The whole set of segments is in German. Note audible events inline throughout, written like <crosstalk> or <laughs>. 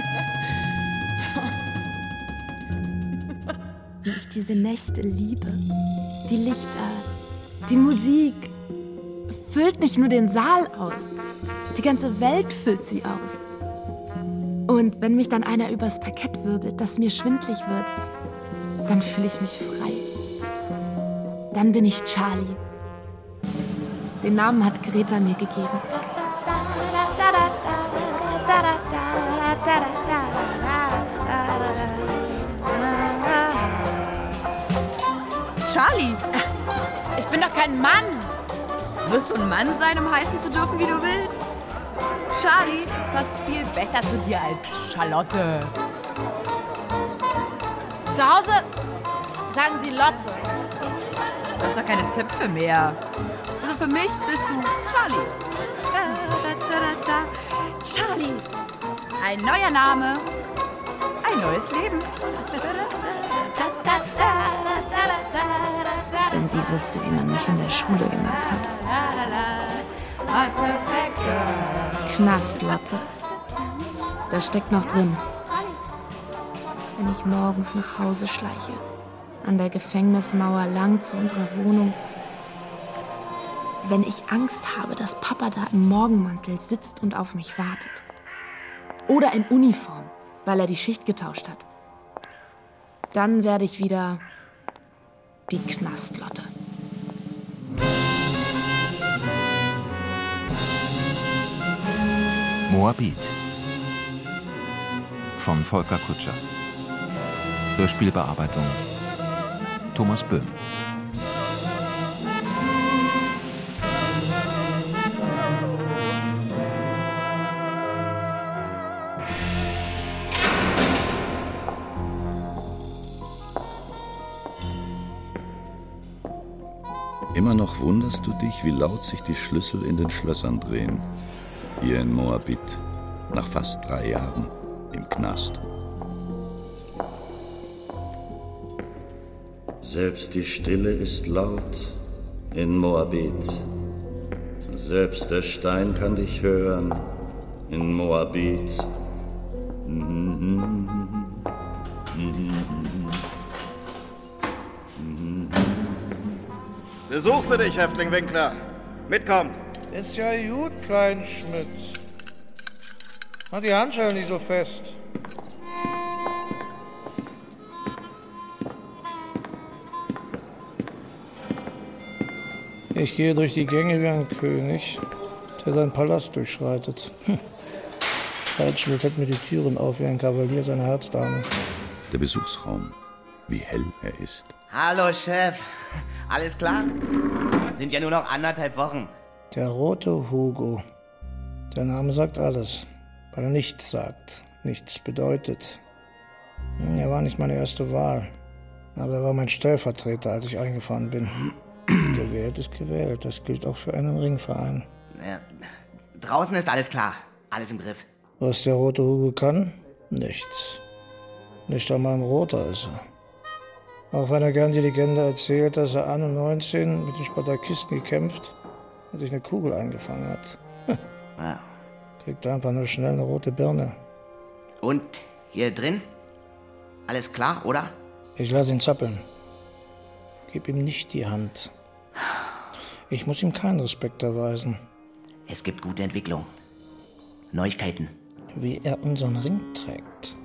<laughs> Wie ich diese Nächte liebe. Die Lichter, die Musik. Füllt nicht nur den Saal aus. Die ganze Welt füllt sie aus. Und wenn mich dann einer übers Parkett wirbelt, das mir schwindlig wird, dann fühle ich mich frei. Dann bin ich Charlie. Den Namen hat Greta mir gegeben. Bin doch kein Mann. Muss ein Mann sein, um heißen zu dürfen, wie du willst? Charlie passt viel besser zu dir als Charlotte. Zu Hause sagen sie Lotte. Du hast doch keine Zöpfe mehr. Also für mich bist du Charlie. Da, da, da, Charlie. Ein neuer Name. Ein neues Leben. Sie wüsste, wie man mich in der Schule genannt hat. Knastlotte. Da steckt noch drin. Wenn ich morgens nach Hause schleiche, an der Gefängnismauer lang zu unserer Wohnung, wenn ich Angst habe, dass Papa da im Morgenmantel sitzt und auf mich wartet. Oder in Uniform, weil er die Schicht getauscht hat. Dann werde ich wieder die Knastlotte. Moabit von Volker Kutscher. Hörspielbearbeitung Thomas Böhm. Wunderst du dich, wie laut sich die Schlüssel in den Schlössern drehen. Hier in Moabit, nach fast drei Jahren im Knast. Selbst die Stille ist laut in Moabit. Selbst der Stein kann dich hören in Moabit. Besuch für dich, Häftling Winkler. Mitkommen. Ist ja gut, Kleinschmidt. Mach die Handschellen nicht so fest. Ich gehe durch die Gänge wie ein König, der seinen Palast durchschreitet. <laughs> Kleinschmidt hält mir die Türen auf wie ein Kavalier seiner Herzdame. Der Besuchsraum, wie hell er ist. Hallo, Chef. <laughs> Alles klar? Sind ja nur noch anderthalb Wochen. Der rote Hugo. Der Name sagt alles, weil er nichts sagt, nichts bedeutet. Hm, Er war nicht meine erste Wahl, aber er war mein Stellvertreter, als ich eingefahren bin. <clears throat> gewählt ist gewählt, das gilt auch für einen Ringverein. Ja, draußen ist alles klar. Alles im Griff. Was der rote Hugo kann? Nichts. Nicht einmal ein roter ist er. Auch wenn er gern die Legende erzählt, dass er an 19 mit den Spartakisten gekämpft und sich eine Kugel eingefangen hat. <laughs> Ja. Kriegt einfach nur schnell eine rote Birne. Und hier drin? Alles klar, oder? Ich lasse ihn zappeln. Gib ihm nicht die Hand. Ich muss ihm keinen Respekt erweisen. Es gibt gute Entwicklung. Neuigkeiten. Wie er unseren Ring trägt.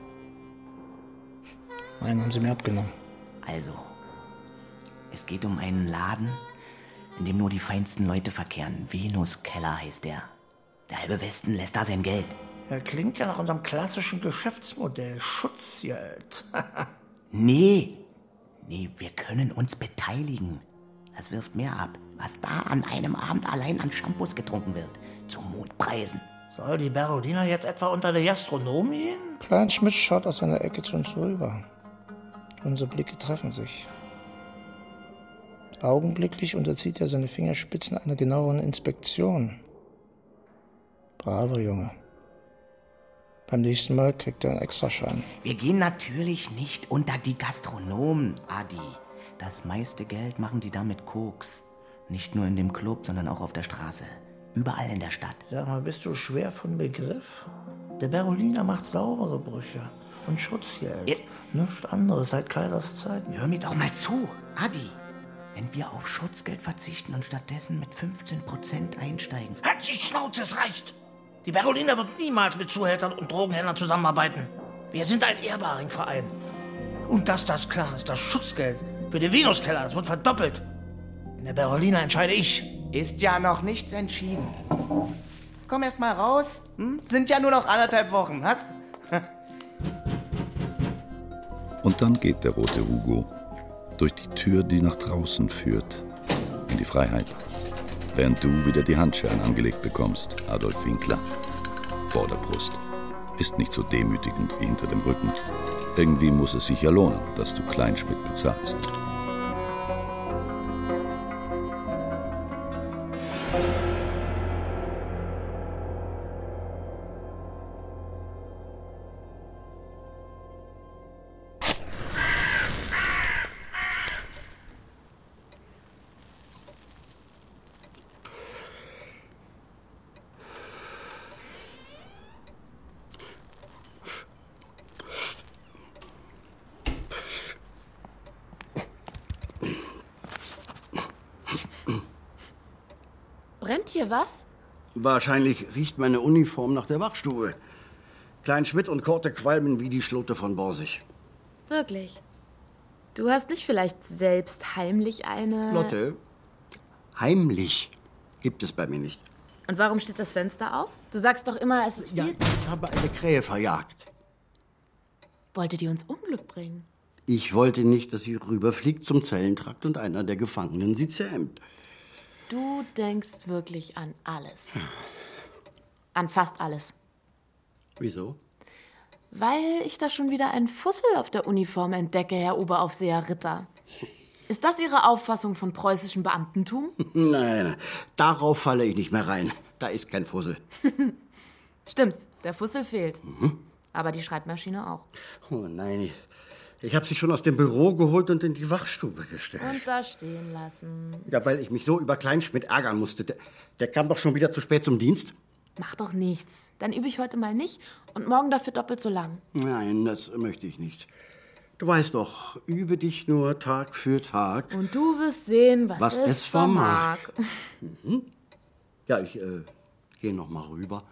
Meinen haben sie mir abgenommen. Also, es geht um einen Laden, in dem nur die feinsten Leute verkehren. Venus Keller heißt der. Der halbe Westen lässt da sein Geld. Er klingt ja nach unserem klassischen Geschäftsmodell. Schutzgeld. <laughs> Nee. Nee, wir können uns beteiligen. Das wirft mehr ab, was da an einem Abend allein an Shampoos getrunken wird. Zu Mondpreisen. Soll die Berolina jetzt etwa unter der Gastronomie gehen? Kleinschmidt schaut aus seiner Ecke zu uns rüber. Unsere Blicke treffen sich. Augenblicklich unterzieht er seine Fingerspitzen einer genaueren Inspektion. Braver Junge. Beim nächsten Mal kriegt er einen Extraschein. Wir gehen natürlich nicht unter die Gastronomen, Adi. Das meiste Geld machen die da mit Koks. Nicht nur in dem Club, sondern auch auf der Straße. Überall in der Stadt. Sag mal, bist du schwer von Begriff? Der Beroliner macht saubere Brüche und Schutzgeld. Ja. Nichts anderes seit Kaisers Zeiten. Hör mir doch mal zu, Adi. Wenn wir auf Schutzgeld verzichten und stattdessen mit 15% einsteigen. Halt die Schnauze, es reicht! Die Berolina wird niemals mit Zuhältern und Drogenhändlern zusammenarbeiten. Wir sind ein ehrbarer Verein. Und dass das klar ist, das Schutzgeld für den Venuskeller, das wird verdoppelt. In der Berolina entscheide ich. Ist ja noch nichts entschieden. Komm erst mal raus. Hm? Sind ja nur noch anderthalb Wochen, was? Und dann geht der rote Hugo durch die Tür, die nach draußen führt, in die Freiheit. Während du wieder die Handschellen angelegt bekommst, Adolf Winkler. Vor der Brust. Ist nicht so demütigend wie hinter dem Rücken. Irgendwie muss es sich ja lohnen, dass du Kleinschmidt bezahlst. Wahrscheinlich riecht meine Uniform nach der Wachstube. Klein Schmidt und Korte qualmen wie die Schlote von Borsig. Wirklich. Du hast nicht vielleicht selbst heimlich eine. Lotte, heimlich gibt es bei mir nicht. Und warum steht das Fenster auf? Du sagst doch immer, es ist viel Ja, zu. ich habe eine Krähe verjagt. Wollte die uns Unglück bringen? Ich wollte nicht, dass sie rüberfliegt zum Zellentrakt und einer der Gefangenen sie zähmt. Du denkst wirklich an alles. An fast alles. Wieso? Weil ich da schon wieder einen Fussel auf der Uniform entdecke, Herr Oberaufseher Ritter. Ist das Ihre Auffassung von preußischem Beamtentum? <laughs> Nein, darauf falle ich nicht mehr rein. Da ist kein Fussel. Stimmt, der Fussel fehlt. Aber die Schreibmaschine auch. Oh nein, ich, habe sie schon aus dem Büro geholt und in die Wachstube gestellt. Und da stehen lassen. Ja, weil ich mich so über Kleinschmidt ärgern musste. Der, der kam doch schon wieder zu spät zum Dienst. Mach doch nichts. Dann übe ich heute mal nicht und morgen dafür doppelt so lang. Nein, das möchte ich nicht. Du weißt doch, übe dich nur Tag für Tag. Und du wirst sehen, was, Was es vermag. vermag. Ja, ich äh, gehe noch mal rüber.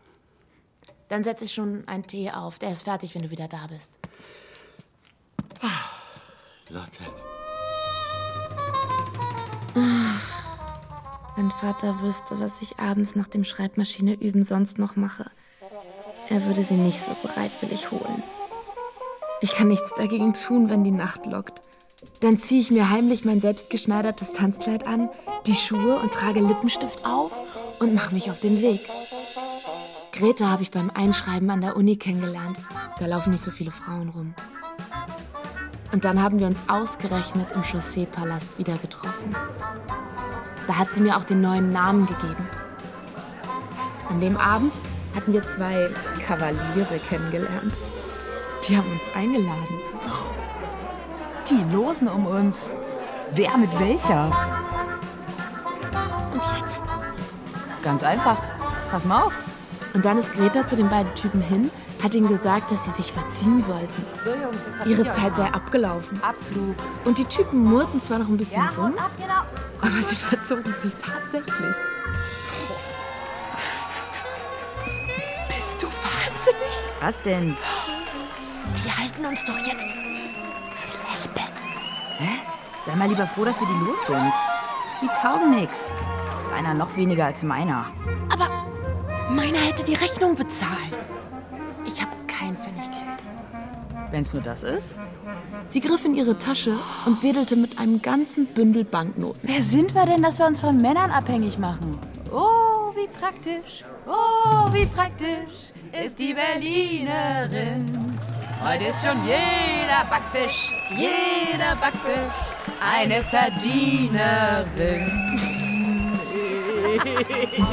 Dann setze ich schon einen Tee auf. Der ist fertig, wenn du wieder da bist. Lotte. Wenn Vater wüsste, was ich abends nach dem Schreibmaschine üben sonst noch mache, er würde sie nicht so bereitwillig holen. Ich kann nichts dagegen tun, wenn die Nacht lockt. Dann ziehe ich mir heimlich mein selbstgeschneidertes Tanzkleid an, die Schuhe und trage Lippenstift auf und mache mich auf den Weg. Greta habe ich beim Einschreiben an der Uni kennengelernt. Da laufen nicht so viele Frauen rum. Und dann haben wir uns ausgerechnet im Chausseepalast wieder getroffen. Da hat sie mir auch den neuen Namen gegeben. An dem Abend hatten wir zwei Kavaliere kennengelernt. Die haben uns eingeladen. Die losen um uns. Wer mit welcher? Und jetzt? Ganz einfach. Pass mal auf. Und dann ist Greta zu den beiden Typen hin, hat ihnen gesagt, dass sie sich verziehen sollten. So, Jungs, jetzt Ihre Zeit sei abgelaufen. Abflug. Und die Typen murrten zwar noch ein bisschen rum, ab, genau. aber sie verzogen sich tatsächlich. Bist du wahnsinnig? Was denn? Die halten uns doch jetzt für Lesben. Hä? Sei mal lieber froh, dass wir die los sind. Die taugen nix. Deiner noch weniger als meiner. Aber meiner hätte die Rechnung bezahlt. Ich habe kein Pfennig Geld. Wenn's nur das ist. Sie griff in ihre Tasche und wedelte mit einem ganzen Bündel Banknoten. Wer sind wir denn, dass wir uns von Männern abhängig machen? Oh, wie praktisch. Oh, wie praktisch ist die Berlinerin. Heute ist schon jeder Backfisch, jeder Backfisch eine Verdienerin.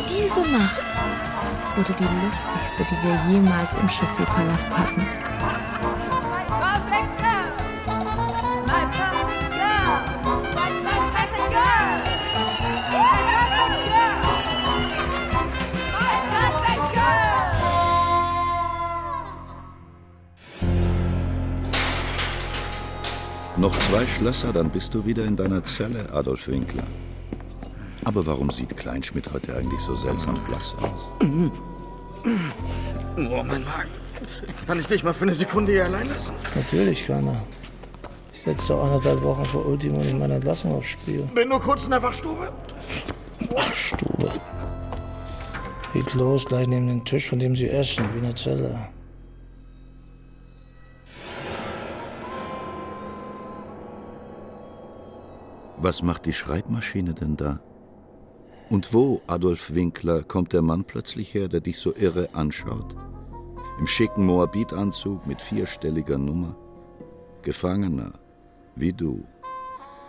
Diese Nacht wurde die lustigste, die wir jemals im Chaussee-Palast hatten. Noch zwei Schlösser, dann bist du wieder in deiner Zelle, Adolf Winkler. Aber warum sieht Kleinschmidt heute eigentlich so seltsam blass aus? Oh, mein Magen. Kann ich dich mal für eine Sekunde hier allein lassen? Natürlich kann er. Ich setze doch anderthalb Wochen vor Ultimo in meiner Entlassung aufs Spiel. Bin nur kurz in der Wachstube. Wachstube. Geht los, gleich neben den Tisch, von dem Sie essen, wie in der Zelle. Was macht die Schreibmaschine denn da? Und wo, Adolf Winkler, kommt der Mann plötzlich her, der dich so irre anschaut? Im schicken Moabitanzug mit vierstelliger Nummer. Gefangener, wie du.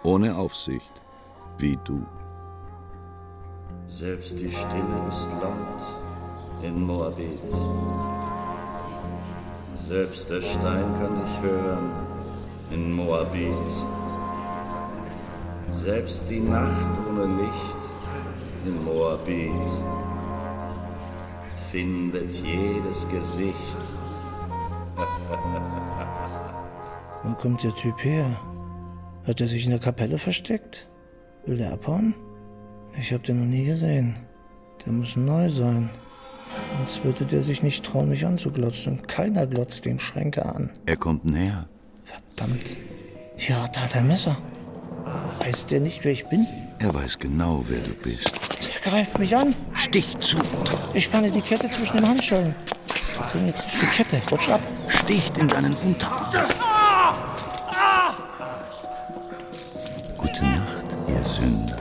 Ohne Aufsicht, wie du. Selbst die Stille ist laut in Moabit. Selbst der Stein kann dich hören in Moabit. Selbst die Nacht ohne Licht in Moabit findet jedes Gesicht. <laughs> Wo kommt der Typ her? Hat er sich in der Kapelle versteckt? Will der abhauen? Ich hab den noch nie gesehen. Der muss neu sein. Sonst würde der sich nicht trauen, mich anzuglotzen. Und keiner glotzt den Schränke an. Er kommt näher. Verdammt. Ja, da hat er ein Messer. Weiß der nicht, wer ich bin? Er weiß genau, wer du bist. Der greift mich an. Stich zu! Ich spanne die Kette zwischen den Handschellen. Bring jetzt die Kette. Rutsch ab. Sticht in deinen Unterarm. Gute Nacht, ihr Sünder.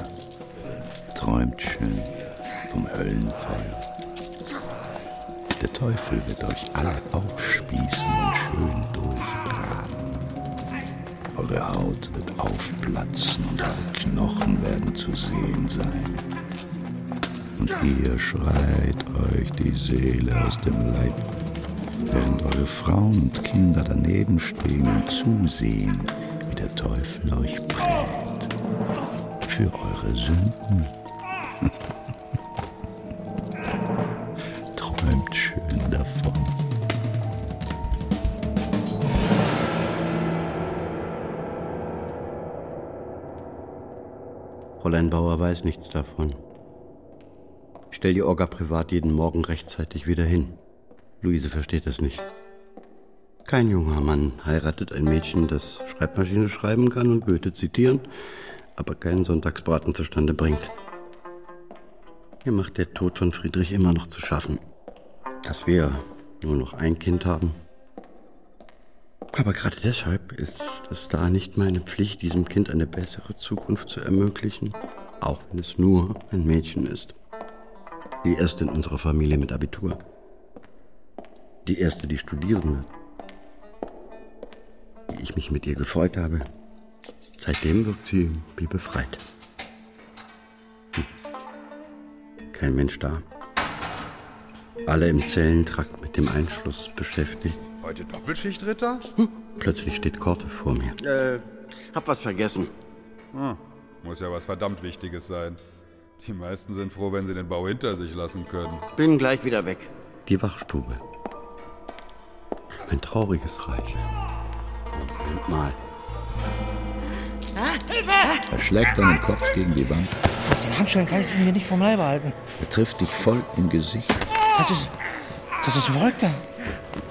Träumt schön vom Höllenfeuer. Der Teufel wird euch alle aufspießen und schön durchgraben. Eure Haut wird aufplatzen und eure Knochen werden zu sehen sein. Und ihr schreit euch die Seele aus dem Leib, während eure Frauen und Kinder daneben stehen und zusehen, wie der Teufel euch prellt. Für eure Sünden. <laughs> Träumt schön davon. Fräulein Bauer weiß nichts davon. Ich stell die Orga privat jeden Morgen rechtzeitig wieder hin. Luise versteht das nicht. Kein junger Mann heiratet ein Mädchen, das Schreibmaschine schreiben kann und Goethe zitieren, aber keinen Sonntagsbraten zustande bringt. Mir macht der Tod von Friedrich immer noch zu schaffen. Dass wir nur noch ein Kind haben. Aber gerade deshalb ist es da nicht meine Pflicht, diesem Kind eine bessere Zukunft zu ermöglichen, auch wenn es nur ein Mädchen ist. Die erste in unserer Familie mit Abitur. Die erste, die studieren wird. Wie ich mich mit ihr gefreut habe. Seitdem wirkt sie wie befreit. Hm. Kein Mensch da. Alle im Zellentrakt mit dem Einschluss beschäftigt. Heute Doppelschicht, Ritter? Hm. Plötzlich steht Korte vor mir. Äh, hab was vergessen. Hm, muss ja was verdammt Wichtiges sein. Die meisten sind froh, wenn sie den Bau hinter sich lassen können. Bin gleich wieder weg. Die Wachstube. Ein trauriges Reich. Moment mal. Er schlägt deinen Kopf gegen die Wand. Den Handschellen kann ich ihn mir nicht vom Leibe halten. Er trifft dich voll im Gesicht. Das ist. Das ist ein Verrückter.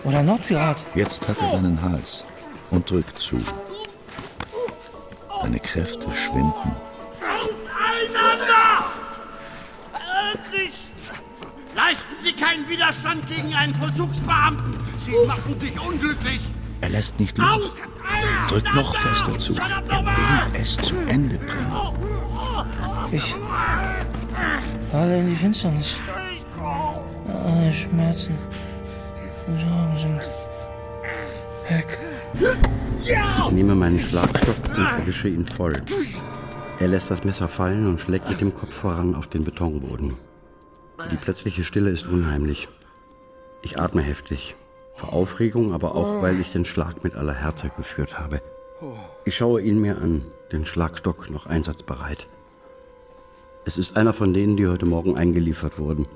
Oder ein Nordpirat. Jetzt hat er deinen Hals und drückt zu. Deine Kräfte schwinden. Einander! Endlich! Leisten Sie keinen Widerstand gegen einen Vollzugsbeamten! Sie machen sich unglücklich! Er lässt nicht los. Drückt noch fester zu. Er will es zu Ende bringen. Ich. Alle in die Finsternis. Alle Schmerzen Ich nehme meinen Schlagstock und erwische ihn voll. Er lässt das Messer fallen und schlägt mit dem Kopf voran auf den Betonboden. Die plötzliche Stille ist unheimlich. Ich atme heftig. Vor Aufregung, aber auch, weil ich den Schlag mit aller Härte geführt habe. Ich schaue ihn mir an, den Schlagstock noch einsatzbereit. Es ist einer von denen, die heute Morgen eingeliefert wurden.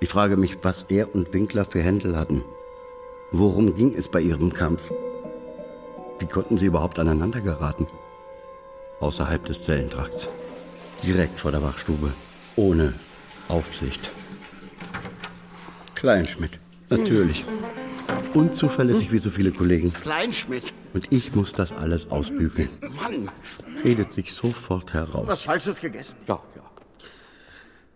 Ich frage mich, was er und Winkler für Händel hatten. Worum ging es bei ihrem Kampf? Wie konnten sie überhaupt aneinander geraten? Außerhalb des Zellentrakts. Direkt vor der Wachstube. Ohne Aufsicht. Kleinschmidt. Natürlich. Unzuverlässig wie so viele Kollegen. Kleinschmidt. Und ich muss das alles ausbügeln. Mann, Redet sich sofort heraus. was Falsches gegessen. Ja, ja.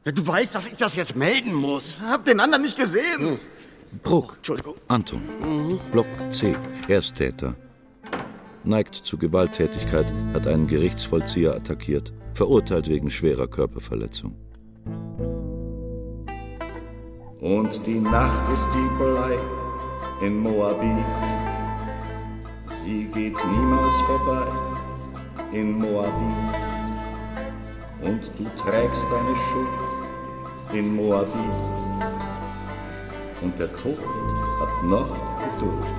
ja. Du weißt, dass ich das jetzt melden muss. Hab den anderen nicht gesehen. Bruck. Entschuldigung. Anton. Block C. Ersttäter. Neigt zu Gewalttätigkeit, hat einen Gerichtsvollzieher attackiert. Verurteilt wegen schwerer Körperverletzung. Und die Nacht ist Diebelei in Moabit. Sie geht niemals vorbei in Moabit. Und du trägst deine Schuld in Moabit. Und der Tod hat noch Geduld.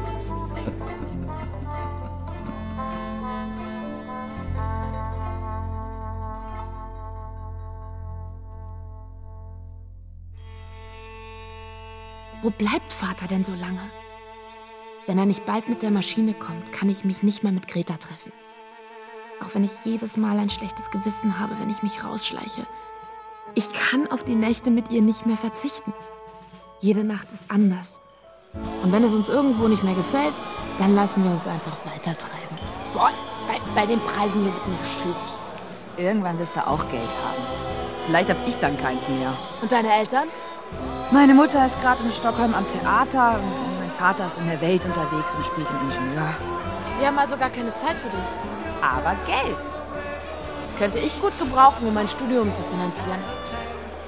Wo bleibt Vater denn so lange? Wenn er nicht bald mit der Maschine kommt, kann ich mich nicht mehr mit Greta treffen. Auch wenn ich jedes Mal ein schlechtes Gewissen habe, wenn ich mich rausschleiche. Ich kann auf die Nächte mit ihr nicht mehr verzichten. Jede Nacht ist anders. Und wenn es uns irgendwo nicht mehr gefällt, dann lassen wir uns einfach weitertreiben. Boah, bei, bei den Preisen hier wird mir schlecht. Irgendwann wirst du auch Geld haben. Vielleicht hab ich dann keins mehr. Und deine Eltern? Meine Mutter ist gerade in Stockholm am Theater und mein Vater ist in der Welt unterwegs und spielt den Ingenieur. Wir haben also gar keine Zeit für dich. Aber Geld. Könnte ich gut gebrauchen, um mein Studium zu finanzieren.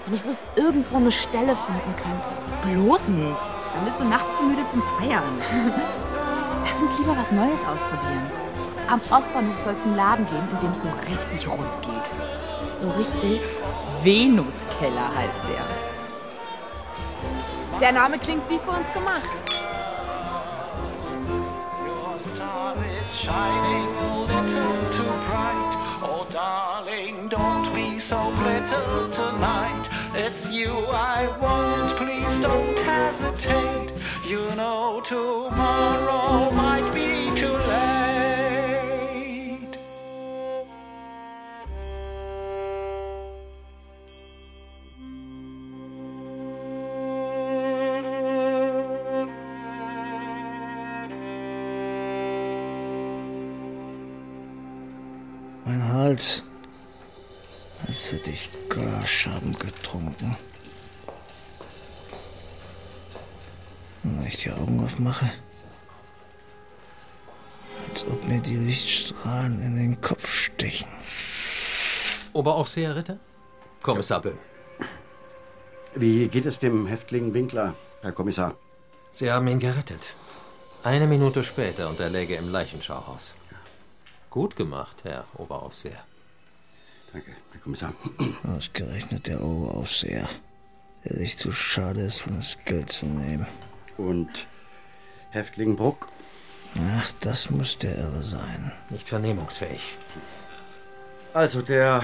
Wenn ich bloß irgendwo eine Stelle finden könnte. Bloß nicht. Dann bist du nachts zu müde zum Feiern. <laughs> Lass uns lieber was Neues ausprobieren. Am Ostbahnhof soll es einen Laden geben, in dem es so richtig rund geht. So richtig? Venuskeller heißt der. Der Name klingt wie für uns gemacht. star is shining a little Und wenn ich die Augen aufmache, als ob mir die Lichtstrahlen in den Kopf stechen. Oberaufseher Ritter? Kommissar Böhm. Wie geht es dem Häftling Winkler, Herr Kommissar? Sie haben ihn gerettet. Eine Minute später und er läge im Leichenschauhaus. Gut gemacht, Herr Oberaufseher. Danke, Herr Kommissar. Ausgerechnet der Oberaufseher, der sich zu schade ist, von das Geld zu nehmen. Und Häftling Bruck? Ach, das muss der Irre sein. Nicht vernehmungsfähig. Also, der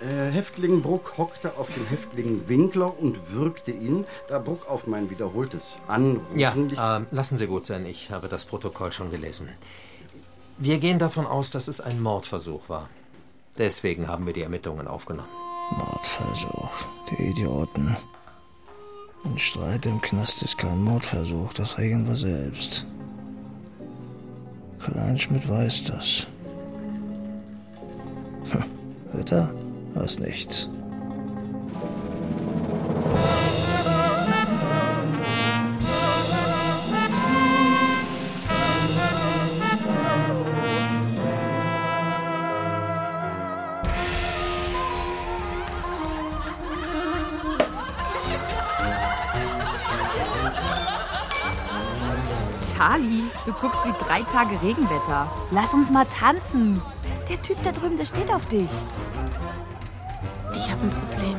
äh, Häftling Bruck hockte auf dem Häftling Winkler und würgte ihn, da Bruck auf mein wiederholtes Anrufen... Ja, äh, lassen Sie gut sein, ich habe das Protokoll schon gelesen. Wir gehen davon aus, dass es ein Mordversuch war. Deswegen haben wir die Ermittlungen aufgenommen. Mordversuch. Die Idioten. Ein Streit im Knast ist kein Mordversuch, das regeln wir selbst. Kleinschmidt weiß das. Hm, Ritter? Was nichts. Tage Regenwetter. Lass uns mal tanzen. Der Typ da drüben, der steht auf dich. Ich habe ein Problem.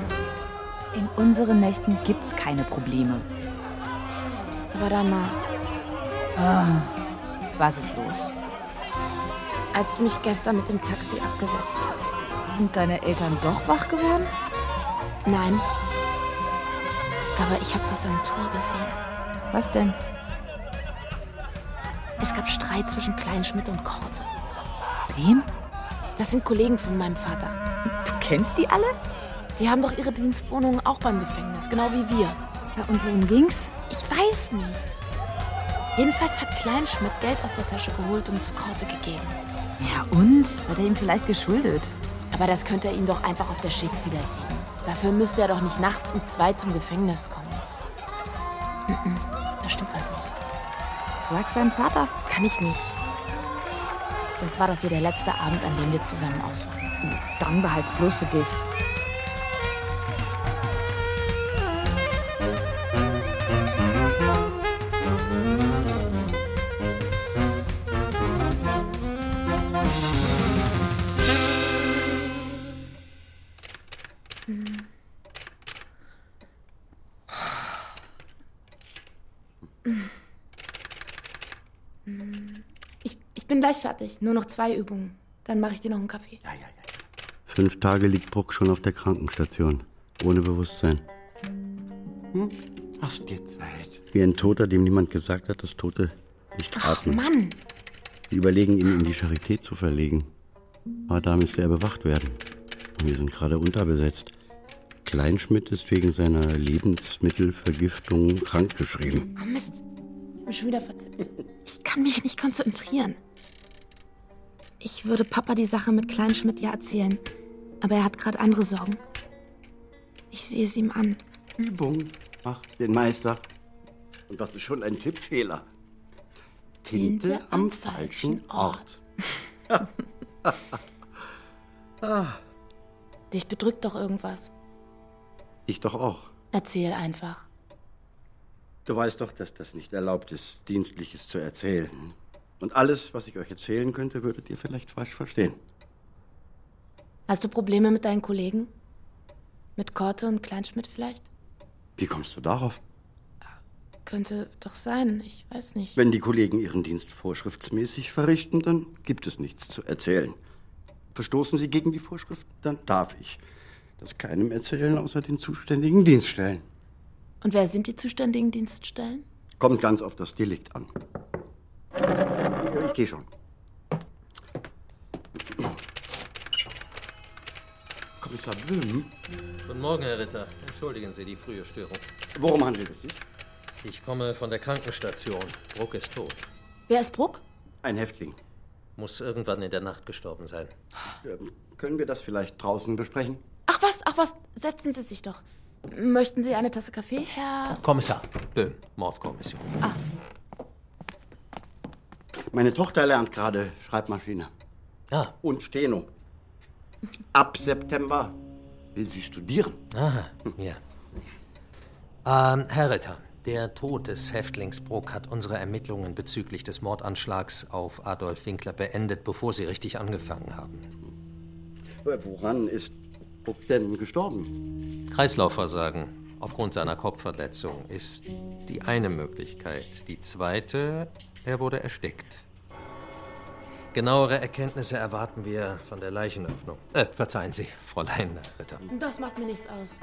In unseren Nächten gibt's keine Probleme. Aber danach, Ah, was ist los? als du mich gestern mit dem Taxi abgesetzt hast. Sind deine Eltern doch wach geworden? Nein. Aber ich habe was am Tor gesehen. Was denn? Es gab Streit zwischen Kleinschmidt und Korte. Wem? Das sind Kollegen von meinem Vater. Du kennst die alle? Die haben doch ihre Dienstwohnungen auch beim Gefängnis, genau wie wir. Ja, und worum ging's? Ich weiß nie. Jedenfalls hat Kleinschmidt Geld aus der Tasche geholt und es Korte gegeben. Ja, und? Hat er ihm vielleicht geschuldet? Aber das könnte er ihm doch einfach auf der Schicht wiedergeben. Dafür müsste er doch nicht nachts um zwei zum Gefängnis kommen. Da stimmt was nicht. Sag's deinem Vater. Kann ich nicht. Sonst war das hier der letzte Abend, an dem wir zusammen aus. Dann behalt's bloß für dich. Gleich fertig. Nur noch zwei Übungen. Dann mache ich dir noch einen Kaffee. Fünf Tage liegt Bruck schon auf der Krankenstation. Ohne Bewusstsein. Hm? Hast dir Zeit. Wie ein Toter, dem niemand gesagt hat, dass Tote nicht Ach, atmen. Mann. Sie überlegen, ihn in die Charité zu verlegen. Aber da müsste er bewacht werden. Und wir sind gerade unterbesetzt. Kleinschmidt ist wegen seiner Lebensmittelvergiftung krankgeschrieben. Oh Mist. Ich bin schon wieder vertippt. Ich kann mich nicht konzentrieren. Ich würde Papa die Sache mit Kleinschmidt ja erzählen. Aber er hat gerade andere Sorgen. Ich sehe es ihm an. Übung macht den Meister. Und das ist schon ein Tippfehler. Tinte am falschen Ort. <laughs> ah, Dich bedrückt doch irgendwas. ich doch auch. Erzähl einfach. Du weißt doch, dass das nicht erlaubt ist, Dienstliches zu erzählen. Und alles, was ich euch erzählen könnte, würdet ihr vielleicht falsch verstehen. Hast du Probleme mit deinen Kollegen? Mit Korte und Kleinschmidt vielleicht? Wie kommst du darauf? Könnte doch sein, ich weiß nicht. Wenn die Kollegen ihren Dienst vorschriftsmäßig verrichten, dann gibt es nichts zu erzählen. Verstoßen sie gegen die Vorschriften, dann darf ich das keinem erzählen, außer den zuständigen Dienststellen. Und wer sind die zuständigen Dienststellen? Kommt ganz auf das Delikt an. Ich gehe schon. Kommissar Böhm, Guten Morgen, Herr Ritter. Entschuldigen Sie die frühe Störung. worum handelt es sich? Ich komme von der Krankenstation. Bruck ist tot. Wer ist Bruck? Ein Häftling. Muss irgendwann in der Nacht gestorben sein. Ähm, können wir das vielleicht draußen besprechen? Ach was, ach was, setzen Sie sich doch. Möchten Sie eine Tasse Kaffee, Herr? Kommissar Böhm, Mordkommission. Meine Tochter lernt gerade Schreibmaschine. Ah. Und Steno. Ab September will sie studieren. Aha, ja. Ähm, Herr Ritter, der Tod des Häftlings Bruck hat unsere Ermittlungen bezüglich des Mordanschlags auf Adolf Winkler beendet, bevor sie richtig angefangen haben. Woran ist Bruck denn gestorben? Kreislaufversagen aufgrund seiner Kopfverletzung ist die eine Möglichkeit. Die zweite, er wurde erstickt. Genauere Erkenntnisse erwarten wir von der Leichenöffnung. Äh, verzeihen Sie, Fräulein Ritter. Das macht mir nichts aus.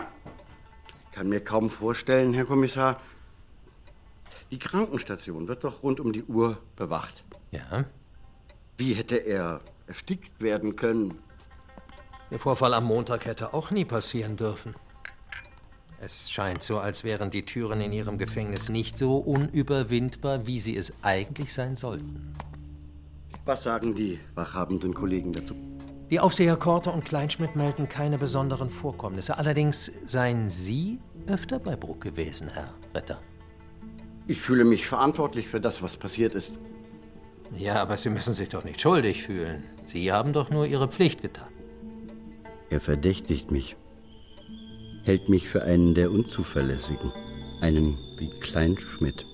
Ich kann mir kaum vorstellen, Herr Kommissar. Die Krankenstation wird doch rund um die Uhr bewacht. Ja? Wie hätte er erstickt werden können? Der Vorfall am Montag hätte auch nie passieren dürfen. Es scheint so, als wären die Türen in Ihrem Gefängnis nicht so unüberwindbar, wie sie es eigentlich sein sollten. Was sagen die wachhabenden Kollegen dazu? Die Aufseher Korte und Kleinschmidt melden keine besonderen Vorkommnisse. Allerdings seien Sie öfter bei Bruck gewesen, Herr Ritter. Ich fühle mich verantwortlich für das, was passiert ist. Ja, aber Sie müssen sich doch nicht schuldig fühlen. Sie haben doch nur Ihre Pflicht getan. Er verdächtigt mich. Hält mich für einen der Unzuverlässigen. Einen wie Kleinschmidt.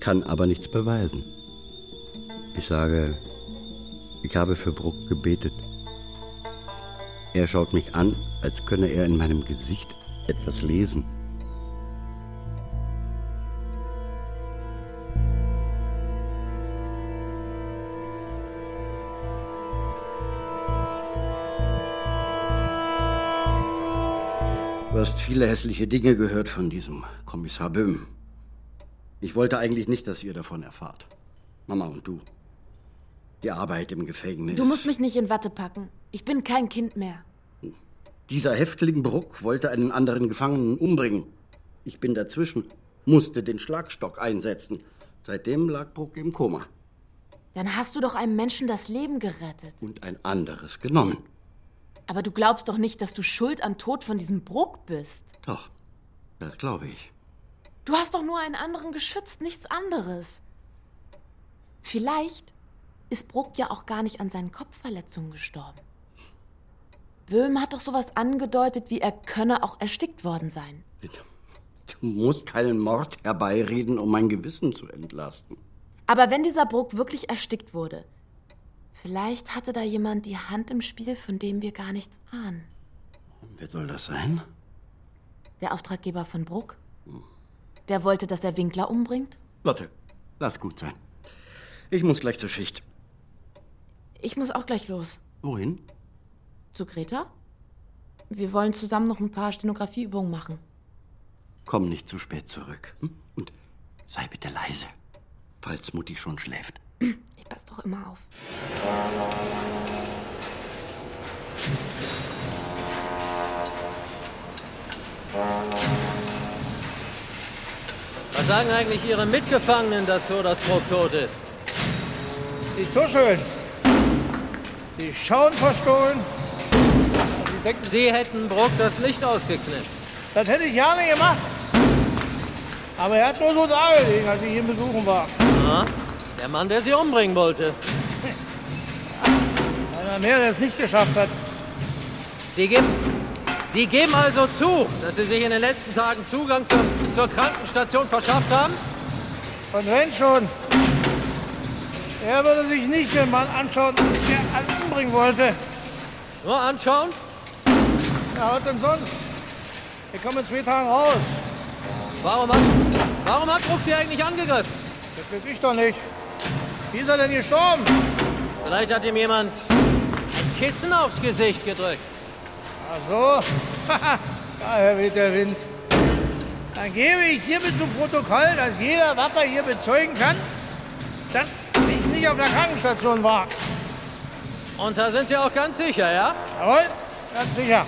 Kann aber nichts beweisen. Ich sage, ich habe für Bruck gebetet. Er schaut mich an, als könne er in meinem Gesicht etwas lesen. Hast viele hässliche Dinge gehört von diesem Kommissar Böhm. Ich wollte eigentlich nicht, dass ihr davon erfahrt. Mama und du. Die Arbeit im Gefängnis. Du musst mich nicht in Watte packen. Ich bin kein Kind mehr. Dieser Häftling Bruck wollte einen anderen Gefangenen umbringen. Ich bin dazwischen, musste den Schlagstock einsetzen. Seitdem lag Bruck im Koma. Dann hast du doch einem Menschen das Leben gerettet. Und ein anderes genommen. Aber du glaubst doch nicht, dass du schuld am Tod von diesem Bruck bist. Doch, das glaube ich. Du hast doch nur einen anderen geschützt, nichts anderes. Vielleicht ist Bruck ja auch gar nicht an seinen Kopfverletzungen gestorben. Böhm hat doch sowas angedeutet, wie er könne auch erstickt worden sein. Du musst keinen Mord herbeireden, um mein Gewissen zu entlasten. Aber wenn dieser Bruck wirklich erstickt wurde, vielleicht hatte da jemand die Hand im Spiel, von dem wir gar nichts ahnen. Wer soll das sein? Der Auftraggeber von Bruck? Der wollte, dass er Winkler umbringt? Lotte, lass gut sein. Ich muss gleich zur Schicht. Ich muss auch gleich los. Wohin? Zu Greta? Wir wollen zusammen noch ein paar Stenografieübungen machen. Komm nicht zu spät zurück. hm? Und sei bitte leise, falls Mutti schon schläft. Ich pass doch immer auf. Was sagen eigentlich Ihre Mitgefangenen dazu, dass Bruck tot ist? Die tuscheln. Die schauen verstohlen. Sie denken, Sie hätten Bruck das Licht ausgeknipst. Das hätte ich gerne gemacht. Aber er hat nur so da gelegen, als ich ihn besuchen war. Aha. Der Mann, der Sie umbringen wollte. Einer mehr, der es nicht geschafft hat. Sie geben, Sie geben also zu, dass Sie sich in den letzten Tagen Zugang zur, zur Krankenstation verschafft haben? Und wenn schon. Er würde sich nicht den Mann anschauen, der einen umbringen wollte. Nur anschauen? Ja, was denn sonst? Wir kommen in zwei Tagen raus. Warum hat, warum hat Bruck Sie eigentlich angegriffen? Das weiß ich doch nicht. Wie ist er denn gestorben? Vielleicht hat ihm jemand ein Kissen aufs Gesicht gedrückt. Ach so. <laughs> Daher weht der Wind. Dann gebe ich hiermit zu Protokoll, dass jeder Wärter hier bezeugen kann, dass ich nicht auf der Krankenstation war. Und da sind Sie auch ganz sicher, ja? Jawohl, ganz sicher.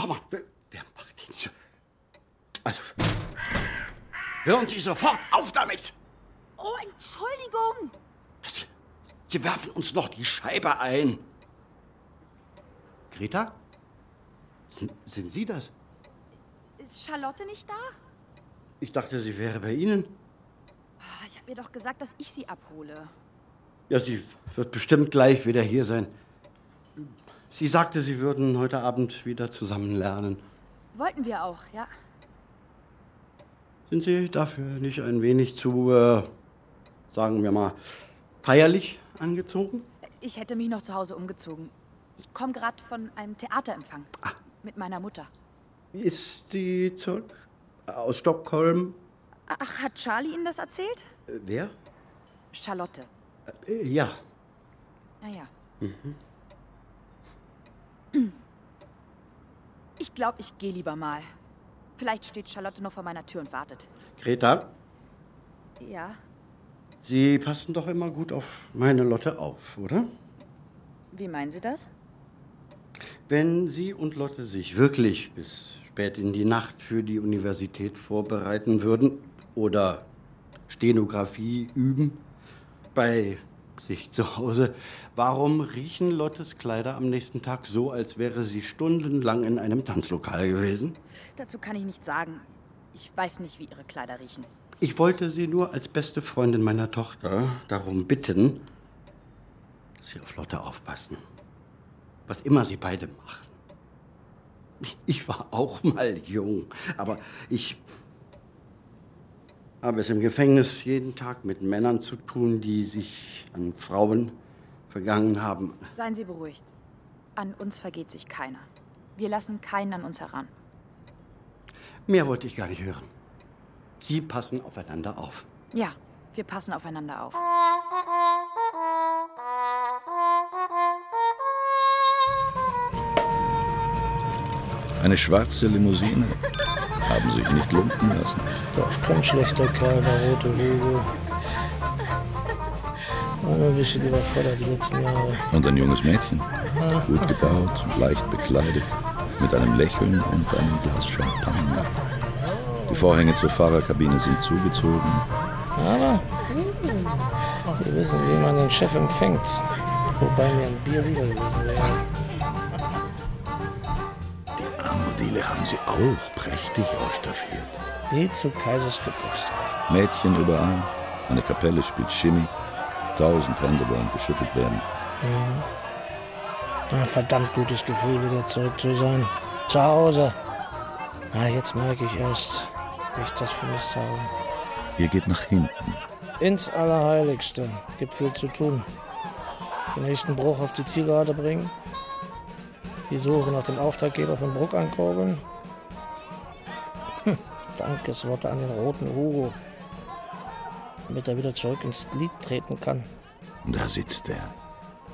Sag mal, wer, wer macht den so? Also, hören Sie sofort auf damit! Oh, Entschuldigung. Sie werfen uns noch die Scheibe ein. Greta? Sind, sind Sie das? Ist Charlotte nicht da? Ich dachte, sie wäre bei Ihnen. Ah, Ich habe ihr doch gesagt, dass ich sie abhole. Ja, sie wird bestimmt gleich wieder hier sein. Sie sagte, Sie würden heute Abend wieder zusammen lernen. Wollten wir auch, ja. Sind Sie dafür nicht ein wenig zu, äh, sagen wir mal, feierlich angezogen? Ich hätte mich noch zu Hause umgezogen. Ich komme gerade von einem Theaterempfang. Mit meiner Mutter. Ist sie zurück? Aus Stockholm? Ach, hat Charlie Ihnen das erzählt? Äh, wer? Charlotte. Äh, ja. Naja. Mhm. Ich glaube, ich gehe lieber mal. Vielleicht steht Charlotte noch vor meiner Tür und wartet. Greta, Ja. Sie passen doch immer gut auf meine Lotte auf, oder? Wie meinen Sie das? Wenn Sie und Lotte sich wirklich bis spät in die Nacht für die Universität vorbereiten würden oder Stenografie üben bei sich zu Hause, warum riechen Lottes Kleider am nächsten Tag so, als wäre sie stundenlang in einem Tanzlokal gewesen? Dazu kann ich nichts sagen. Ich weiß nicht, wie Ihre Kleider riechen. Ich wollte Sie nur als beste Freundin meiner Tochter darum bitten, dass Sie auf Lotte aufpassen. Was immer Sie beide machen. Ich- Ich war auch mal jung, aber ich habe es im Gefängnis jeden Tag mit Männern zu tun, die sich an Frauen vergangen haben. Seien Sie beruhigt. An uns vergeht sich keiner. Wir lassen keinen an uns heran. Mehr wollte ich gar nicht hören. Sie passen aufeinander auf. Ja, wir Wir passen aufeinander auf. Eine schwarze Limousine. <laughs> Haben sich nicht lumpen lassen. Doch kein schlechter Kerl, der rote Hugo. Ein bisschen überfordert die letzten Jahre. Und ein junges Mädchen. Gut gebaut, leicht bekleidet, mit einem Lächeln und einem Glas Champagner. Die Vorhänge zur Fahrerkabine sind zugezogen. Aber wir wissen, wie man den Chef empfängt. Wobei mir ein Bier lieber gewesen wäre. Armodile haben sie auch prächtig ausstaffiert. Wie zu Kaisers Geburtstag. Mädchen überall. Eine Kapelle spielt Shimmy. Tausend Hände wollen geschüttelt werden. Mhm. Ein verdammt gutes Gefühl, wieder zurück zu sein. Zu Hause. Na, jetzt merke ich erst, wie ich das vermisst habe. Ihr geht nach hinten. Ins Allerheiligste. Gibt viel zu tun. Den nächsten Bruch auf die Zielgerade bringen. Die Suche nach dem Auftraggeber von Bruck ankurbeln. Hm, Dankesworte an den roten Hugo. Damit er wieder zurück ins Lied treten kann. Da sitzt er.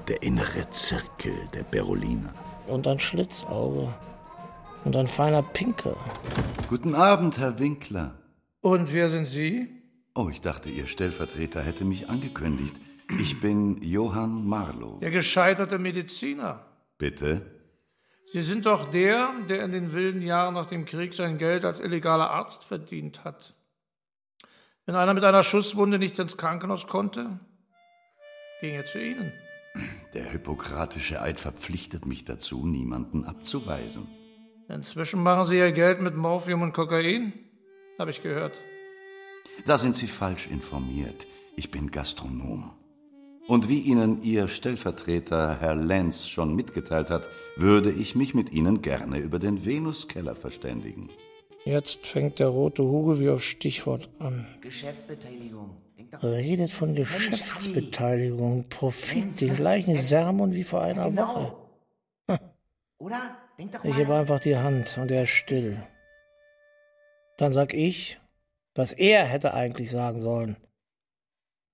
Der innere Zirkel der Berolina. Und ein Schlitzauge. Und ein feiner Pinkel. Guten Abend, Herr Winkler. Und wer sind Sie? Oh, ich dachte, Ihr Stellvertreter hätte mich angekündigt. Ich bin Johann Marlow. Der gescheiterte Mediziner. Bitte? Sie sind doch der, der in den wilden Jahren nach dem Krieg sein Geld als illegaler Arzt verdient hat. Wenn einer mit einer Schusswunde nicht ins Krankenhaus konnte, ging er zu Ihnen. Der hippokratische Eid verpflichtet mich dazu, niemanden abzuweisen. Inzwischen machen Sie Ihr Geld mit Morphium und Kokain, habe ich gehört. Da sind Sie falsch informiert. Ich bin Gastronom. Und wie Ihnen Ihr Stellvertreter, Herr Lenz, schon mitgeteilt hat, würde ich mich mit Ihnen gerne über den Venuskeller verständigen. Jetzt fängt der rote Hugo wie auf Stichwort an. Geschäftsbeteiligung. Redet von Geschäftsbeteiligung, Profit, den gleichen Sermon wie vor einer Genau. Woche. <laughs> Oder? Denk doch Ich mal. heb einfach die Hand und er ist still. Dann sag ich, was er hätte eigentlich sagen sollen.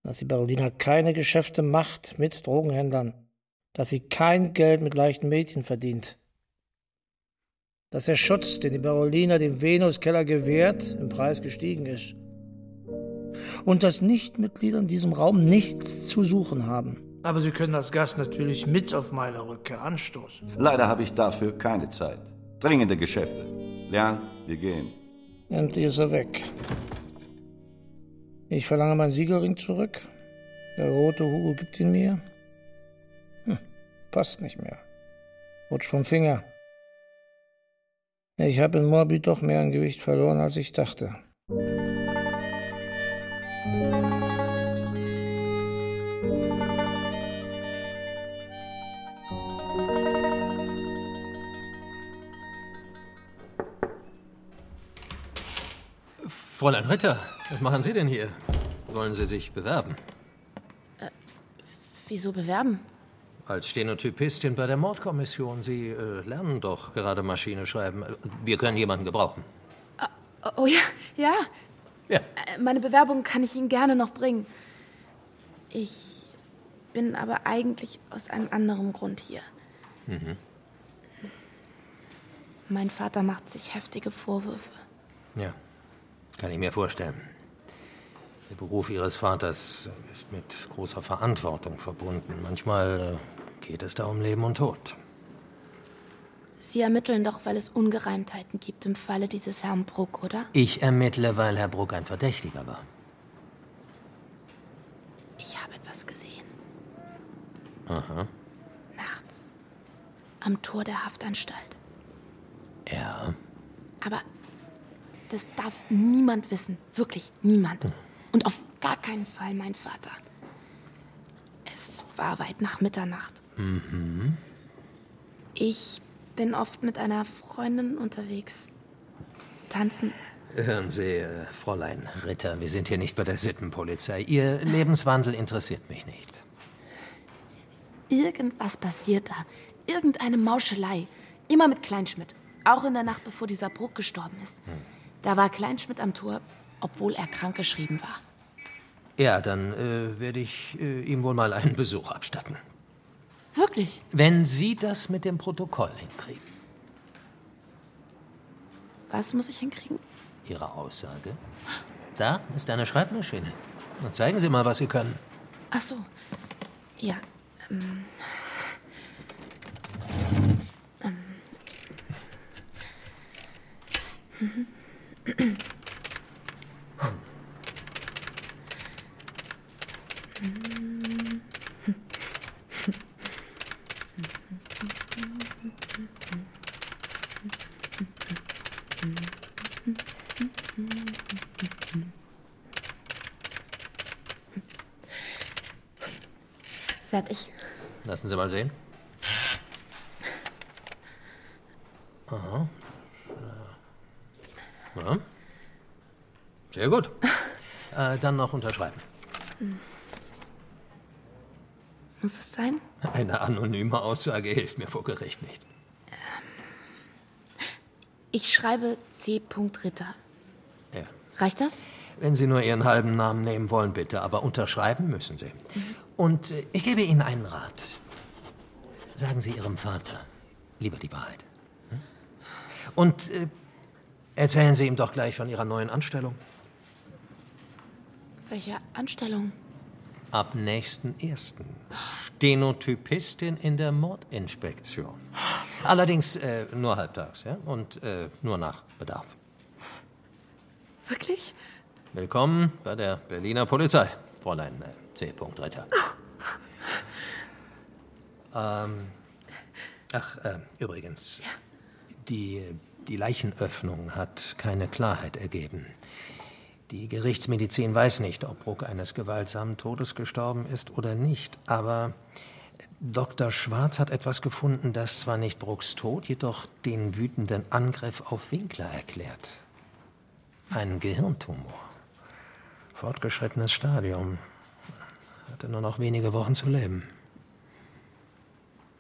Dass die Berolina keine Geschäfte macht mit Drogenhändlern. Dass sie kein Geld mit leichten Mädchen verdient. Dass der Schutz, den die Berolina dem Venuskeller gewährt, im Preis gestiegen ist. Und dass Nichtmitglieder in diesem Raum nichts zu suchen haben. Aber Sie können das Gas natürlich mit auf meine Rückkehr anstoßen. Leider habe ich dafür keine Zeit. Dringende Geschäfte. Liang, wir gehen. Endlich ist er weg. Ich verlange meinen Siegelring zurück. Der rote Hugo gibt ihn mir. Hm, passt nicht mehr. Rutsch vom Finger. Ich habe in Moabit doch mehr an Gewicht verloren, als ich dachte. Fräulein Ritter, was machen Sie denn hier? Wollen Sie sich bewerben? Wieso bewerben? Als Stenotypistin bei der Mordkommission. Sie äh, lernen doch gerade Maschine schreiben. Wir können jemanden gebrauchen. Oh, oh ja, ja. Ja. Äh, Meine Bewerbung kann ich Ihnen gerne noch bringen. Ich bin aber eigentlich aus einem anderen Grund hier. Mhm. Mein Vater macht sich heftige Vorwürfe. Ja, kann ich mir vorstellen. Der Beruf Ihres Vaters ist mit großer Verantwortung verbunden. Manchmal äh, geht es da um Leben und Tod. Sie ermitteln doch, weil es Ungereimtheiten gibt im Falle dieses Herrn Bruck, oder? Ich ermittle, weil Herr Bruck ein Verdächtiger war. Ich habe etwas gesehen. Aha. Nachts. Am Tor der Haftanstalt. Ja. Aber das darf niemand wissen. Wirklich niemand. Und auf gar keinen Fall mein Vater. Es war weit nach Mitternacht. Mhm. Ich bin oft mit einer Freundin unterwegs. Tanzen. Hören Sie, äh, Fräulein Ritter, wir sind hier nicht bei der Sittenpolizei. Ihr Lebenswandel interessiert mich nicht. Irgendwas passiert da. Irgendeine Mauschelei. Immer mit Kleinschmidt. Auch in der Nacht, bevor dieser Bruck gestorben ist. Da war Kleinschmidt am Tor, obwohl er krankgeschrieben war. Ja, dann äh, werde ich äh, ihm wohl mal einen Besuch abstatten. Wirklich? Wenn Sie das mit dem Protokoll hinkriegen. Was muss ich hinkriegen? Ihre Aussage? Da ist eine Schreibmaschine. Und zeigen Sie mal, was Sie können. Ach so. Ja. Ähm. Ups. Ähm. Mhm. Lassen Sie mal sehen. Aha. Ja. Sehr gut. <laughs> Äh, dann noch unterschreiben. Muss es sein? Eine anonyme Aussage hilft mir vor Gericht nicht. Ich schreibe C. Ritter. Ja. Reicht das? Wenn Sie nur Ihren halben Namen nehmen wollen, bitte. Aber unterschreiben müssen Sie. Und äh, ich gebe Ihnen einen Rat. Sagen Sie Ihrem Vater lieber die Wahrheit. Hm? Und äh, erzählen Sie ihm doch gleich von Ihrer neuen Anstellung. Welche Anstellung? Ab nächsten ersten. Stenotypistin in der Mordinspektion. Allerdings äh, nur halbtags, ja? Und äh, nur nach Bedarf. Wirklich? Willkommen bei der Berliner Polizei, Fräulein äh, C. Ritter. Ähm, ach, äh, übrigens. Die, die Leichenöffnung hat keine Klarheit ergeben. Die Gerichtsmedizin weiß nicht, ob Bruck eines gewaltsamen Todes gestorben ist oder nicht. Aber Dr. Schwarz hat etwas gefunden, das zwar nicht Brucks Tod, jedoch den wütenden Angriff auf Winkler erklärt. Ein Gehirntumor. Fortgeschrittenes Stadium. Hatte nur noch wenige Wochen zu leben.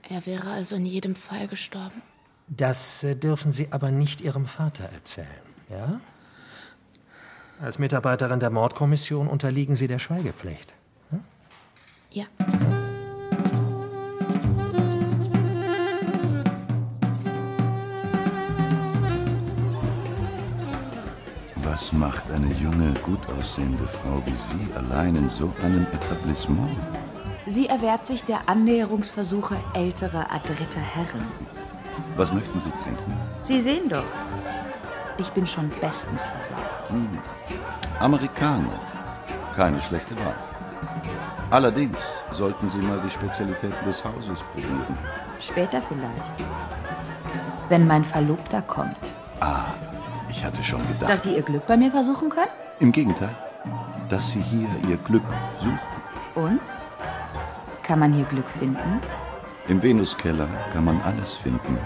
Er wäre also in jedem Fall gestorben. Das äh, dürfen Sie aber nicht Ihrem Vater erzählen, ja? Als Mitarbeiterin der Mordkommission unterliegen Sie der Schweigepflicht. Hm? Ja. Was macht eine junge, gut aussehende Frau wie Sie allein in so einem Etablissement? Sie erwehrt sich der Annäherungsversuche älterer, adretter Herren. Was möchten Sie trinken? Sie sehen doch. Ich bin schon bestens versorgt. Hm. Amerikaner. Keine schlechte Wahl. Allerdings sollten Sie mal die Spezialitäten des Hauses probieren. Später vielleicht. Wenn mein Verlobter kommt. Ah, ich hatte schon gedacht. Dass Sie Ihr Glück bei mir versuchen können? Im Gegenteil, dass Sie hier Ihr Glück suchen. Und? Kann man hier Glück finden? Im Venuskeller kann man alles finden.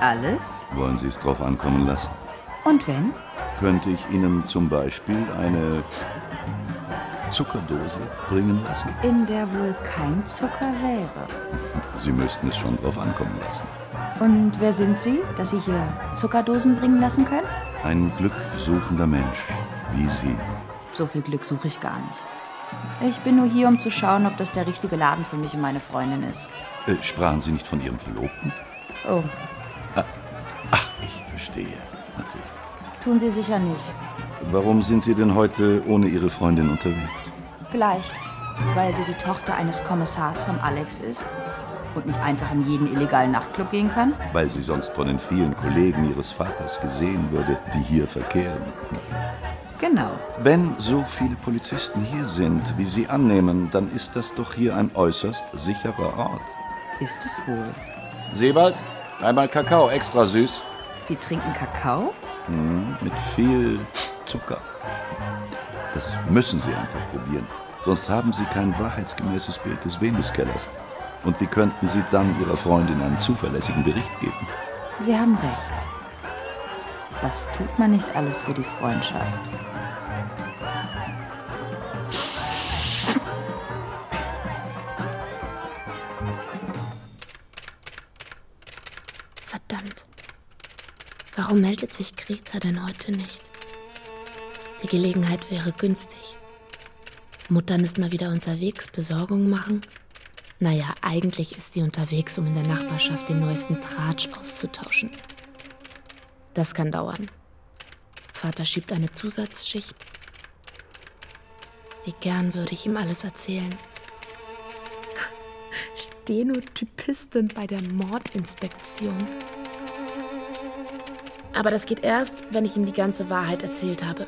Alles? Wollen Sie es drauf ankommen lassen? Und wenn? Könnte ich Ihnen zum Beispiel eine Zuckerdose bringen lassen? In der wohl kein Zucker wäre. Sie müssten es schon drauf ankommen lassen. Und wer sind Sie, dass Sie hier Zuckerdosen bringen lassen können? Ein glücksuchender Mensch, wie Sie. So viel Glück suche ich gar nicht. Ich bin nur hier, um zu schauen, ob das der richtige Laden für mich und meine Freundin ist. Äh, sprachen Sie nicht von Ihrem Verlobten? Oh, Ah, ach, ich verstehe. Natürlich. tun Sie sicher nicht. Warum sind Sie denn heute ohne Ihre Freundin unterwegs? Vielleicht, weil sie die Tochter eines Kommissars von Alex ist und nicht einfach in jeden illegalen Nachtclub gehen kann? Weil sie sonst von den vielen Kollegen Ihres Vaters gesehen würde, die hier verkehren. Genau. Wenn so viele Polizisten hier sind, wie Sie annehmen, dann ist das doch hier ein äußerst sicherer Ort. Ist es wohl. Sebald, einmal Kakao, extra süß. Sie trinken Kakao? Hm, mit viel Zucker. Das müssen Sie einfach probieren. Sonst haben Sie kein wahrheitsgemäßes Bild des Venuskellers. Und wie könnten Sie dann Ihrer Freundin einen zuverlässigen Bericht geben? Sie haben recht. Was tut man nicht alles für die Freundschaft? Warum meldet sich Greta denn heute nicht? Die Gelegenheit wäre günstig. Muttern ist mal wieder unterwegs, Besorgung machen. Naja, eigentlich ist sie unterwegs, um in der Nachbarschaft den neuesten Tratsch auszutauschen. Das kann dauern. Vater schiebt eine Zusatzschicht. Wie gern würde ich ihm alles erzählen. Stenotypistin bei der Mordinspektion. Aber das geht erst, wenn ich ihm die ganze Wahrheit erzählt habe.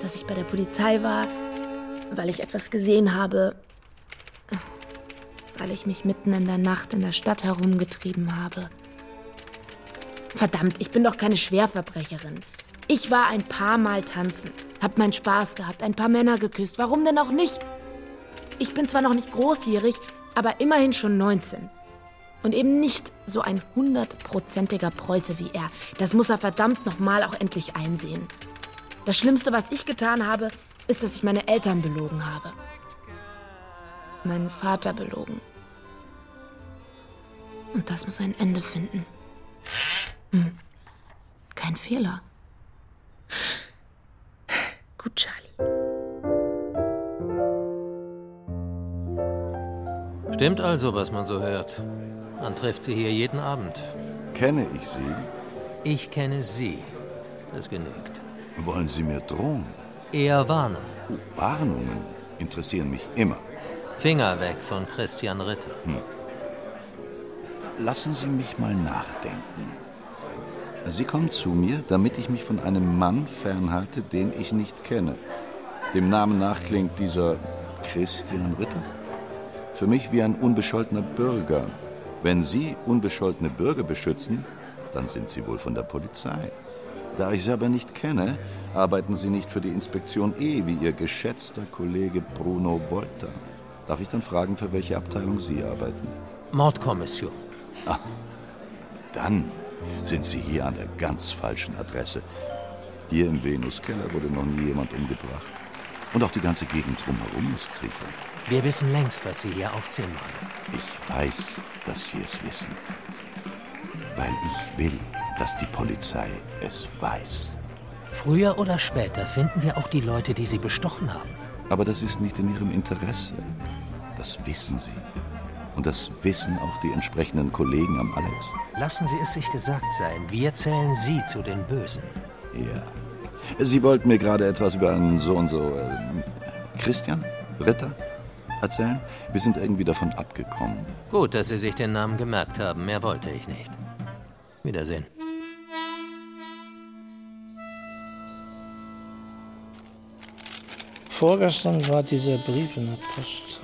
Dass ich bei der Polizei war, weil ich etwas gesehen habe, weil ich mich mitten in der Nacht in der Stadt herumgetrieben habe. Verdammt, ich bin doch keine Schwerverbrecherin. Ich war ein paar Mal tanzen, hab meinen Spaß gehabt, ein paar Männer geküsst. Warum denn auch nicht? Ich bin zwar noch nicht großjährig, aber immerhin schon 19. Und eben nicht so ein hundertprozentiger Preuße wie er. Das muss er verdammt nochmal auch endlich einsehen. Das Schlimmste, was ich getan habe, ist, dass ich meine Eltern belogen habe. Meinen Vater belogen. Und das muss ein Ende finden. Hm. Kein Fehler. Gut, Charlie. Stimmt also, was man so hört. Man trifft sie hier jeden Abend. Kenne ich Sie? Ich kenne Sie. Das genügt. Wollen Sie mir drohen? Eher warnen. Oh, Warnungen interessieren mich immer. Finger weg von Christian Ritter. Hm. Lassen Sie mich mal nachdenken. Sie kommen zu mir, damit ich mich von einem Mann fernhalte, den ich nicht kenne. Dem Namen nach klingt dieser Christian Ritter für mich wie ein unbescholtener Bürger. Wenn Sie unbescholtene Bürger beschützen, dann sind Sie wohl von der Polizei. Da ich Sie aber nicht kenne, arbeiten Sie nicht für die Inspektion E wie Ihr geschätzter Kollege Bruno Wolter. Darf ich dann fragen, für welche Abteilung Sie arbeiten? Mordkommission. Ah, dann sind Sie hier an der ganz falschen Adresse. Hier im Venuskeller wurde noch nie jemand umgebracht. Und auch die ganze Gegend drumherum ist sicher. Wir wissen längst, was Sie hier aufziehen wollen. Ich weiß, dass Sie es wissen. Weil ich will, dass die Polizei es weiß. Früher oder später finden wir auch die Leute, die Sie bestochen haben. Aber das ist nicht in Ihrem Interesse. Das wissen Sie. Und das wissen auch die entsprechenden Kollegen am Alex. Lassen Sie es sich gesagt sein, wir zählen Sie zu den Bösen. Ja. Sie wollten mir gerade etwas über einen so und so. Äh, Christian? Ritter? Erzählen? Wir sind irgendwie davon abgekommen. Gut, dass Sie sich den Namen gemerkt haben. Mehr wollte ich nicht. Wiedersehen. Vorgestern war dieser Brief in der Post.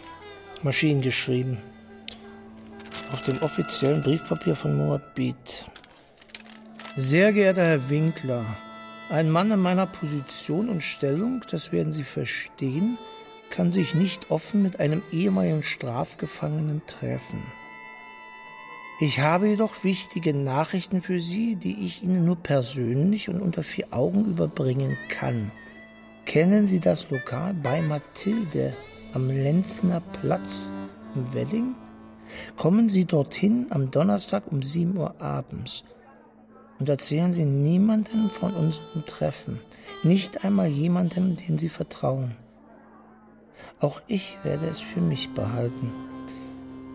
Maschinengeschrieben. Auf dem offiziellen Briefpapier von Moabit. Sehr geehrter Herr Winkler, ein Mann in meiner Position und Stellung, das werden Sie verstehen, kann sich nicht offen mit einem ehemaligen Strafgefangenen treffen. Ich habe jedoch wichtige Nachrichten für Sie, die ich Ihnen nur persönlich und unter vier Augen überbringen kann. Kennen Sie das Lokal bei Mathilde am Lenzner Platz im Wedding? Kommen Sie dorthin am Donnerstag um 7 Uhr abends und erzählen Sie niemandem von unserem Treffen, nicht einmal jemandem, den Sie vertrauen. Auch ich werde es für mich behalten.